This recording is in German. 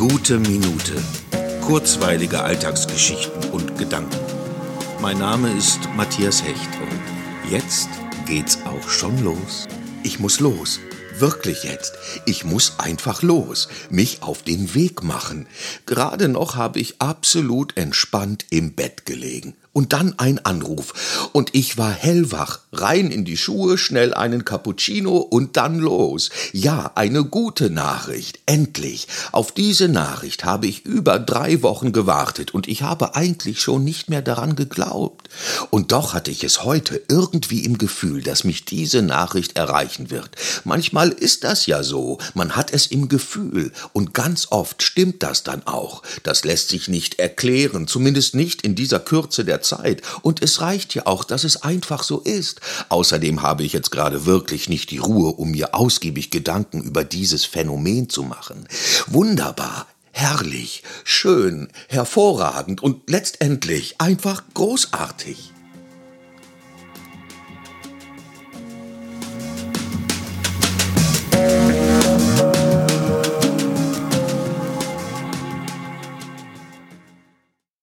Gute Minute. Kurzweilige Alltagsgeschichten und Gedanken. Mein Name ist Matthias Hecht und jetzt geht's auch schon los. Ich muss los. Wirklich jetzt. Ich muss einfach los, mich auf den Weg machen. Gerade noch habe ich absolut entspannt im Bett gelegen. Und dann ein Anruf. Und ich war hellwach, rein in die Schuhe, schnell einen Cappuccino und dann los. Ja, eine gute Nachricht. Endlich. Auf diese Nachricht habe ich über drei Wochen gewartet und ich habe eigentlich schon nicht mehr daran geglaubt. Und doch hatte ich es heute irgendwie im Gefühl, dass mich diese Nachricht erreichen wird. Manchmal ist das ja so. Man hat es im Gefühl. Und ganz oft stimmt das dann auch. Das lässt sich nicht erklären, zumindest nicht in dieser Kürze der Zeit. Und es reicht ja auch, dass es einfach so ist. Außerdem habe ich jetzt gerade wirklich nicht die Ruhe, um mir ausgiebig Gedanken über dieses Phänomen zu machen. Wunderbar, herrlich, schön, hervorragend und letztendlich einfach großartig.